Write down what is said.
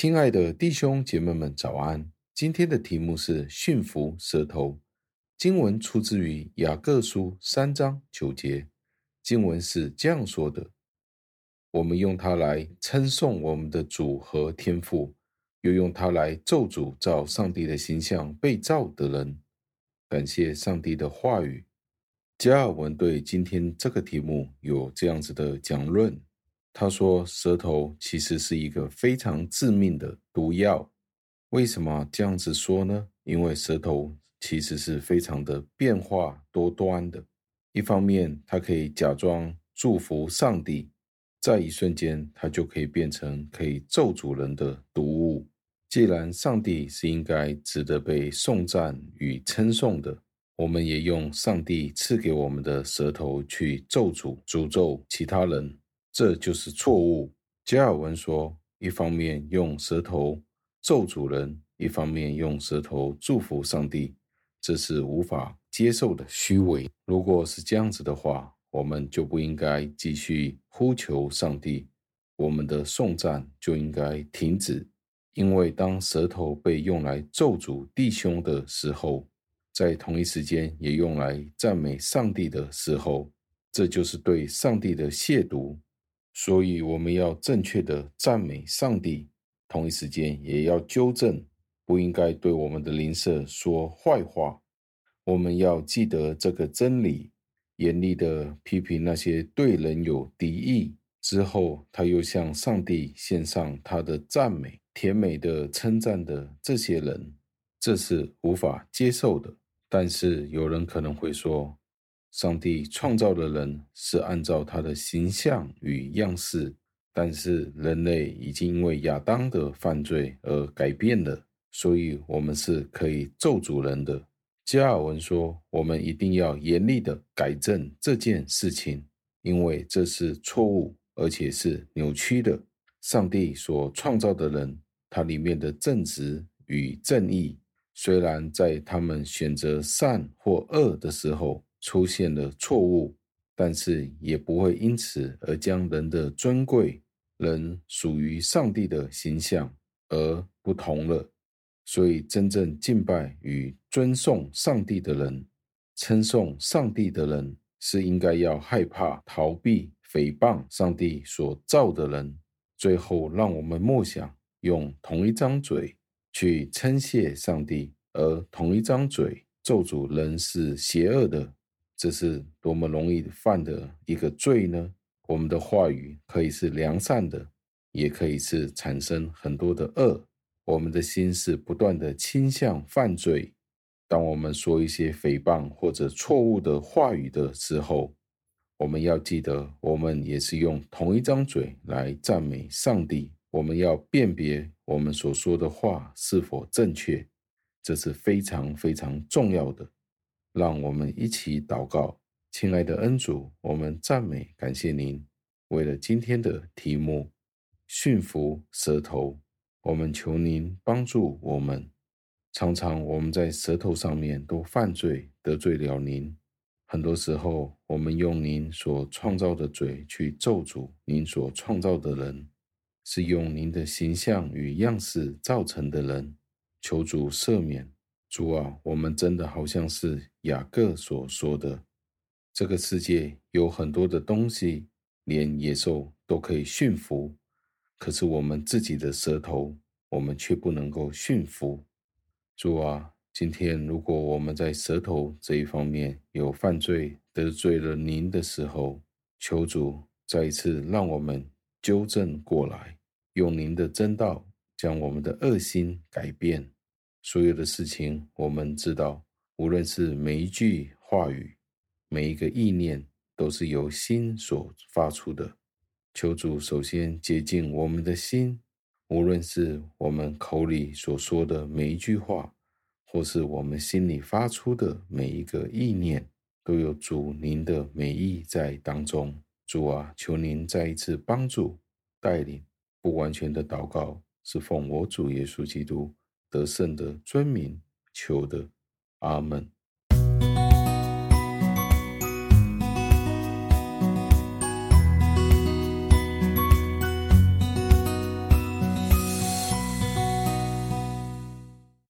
亲爱的弟兄姐妹们，早安！今天的题目是驯服舌头。经文出自于雅各书三章九节，经文是这样说的：“我们用它来称颂我们的主和天父，又用它来咒诅照上帝的形象被造的人。”感谢上帝的话语。加尔文对今天这个题目有这样子的讲论。他说：“舌头其实是一个非常致命的毒药。为什么这样子说呢？因为舌头其实是非常的变化多端的。一方面，它可以假装祝福上帝，在一瞬间，它就可以变成可以咒诅人的毒物。既然上帝是应该值得被颂赞与称颂的，我们也用上帝赐给我们的舌头去咒诅、诅咒其他人。”这就是错误。加尔文说：“一方面用舌头咒诅人，一方面用舌头祝福上帝，这是无法接受的虚伪。如果是这样子的话，我们就不应该继续呼求上帝，我们的颂赞就应该停止。因为当舌头被用来咒诅弟兄的时候，在同一时间也用来赞美上帝的时候，这就是对上帝的亵渎。”所以我们要正确的赞美上帝，同一时间也要纠正，不应该对我们的邻舍说坏话。我们要记得这个真理，严厉的批评那些对人有敌意之后，他又向上帝献上他的赞美，甜美的称赞的这些人，这是无法接受的。但是有人可能会说，上帝创造的人是按照他的形象与样式，但是人类已经因为亚当的犯罪而改变了，所以我们是可以咒诅人的。加尔文说，我们一定要严厉的改正这件事情，因为这是错误，而且是扭曲的。上帝所创造的人，他里面的正直与正义，虽然在他们选择善或恶的时候，出现了错误，但是也不会因此而将人的尊贵、人属于上帝的形象而不同了。所以，真正敬拜与尊颂上帝的人，称颂上帝的人，是应该要害怕、逃避诽谤上帝所造的人。最后，让我们默想，用同一张嘴去称谢上帝，而同一张嘴咒诅人是邪恶的。这是多么容易犯的一个罪呢？我们的话语可以是良善的，也可以是产生很多的恶。我们的心是不断的倾向犯罪。当我们说一些诽谤或者错误的话语的时候，我们要记得，我们也是用同一张嘴来赞美上帝。我们要辨别我们所说的话是否正确，这是非常非常重要的。让我们一起祷告，亲爱的恩主，我们赞美感谢您。为了今天的题目，驯服舌头，我们求您帮助我们。常常我们在舌头上面都犯罪，得罪了您。很多时候，我们用您所创造的嘴去咒诅您所创造的人，是用您的形象与样式造成的人。求主赦免。主啊，我们真的好像是雅各所说的，这个世界有很多的东西，连野兽都可以驯服，可是我们自己的舌头，我们却不能够驯服。主啊，今天如果我们在舌头这一方面有犯罪，得罪了您的时候，求主再一次让我们纠正过来，用您的真道将我们的恶心改变。所有的事情，我们知道，无论是每一句话语，每一个意念，都是由心所发出的。求主首先洁净我们的心，无论是我们口里所说的每一句话，或是我们心里发出的每一个意念，都有主您的美意在当中。主啊，求您再一次帮助带领，不完全的祷告是奉我主耶稣基督得胜的尊名求的，阿门。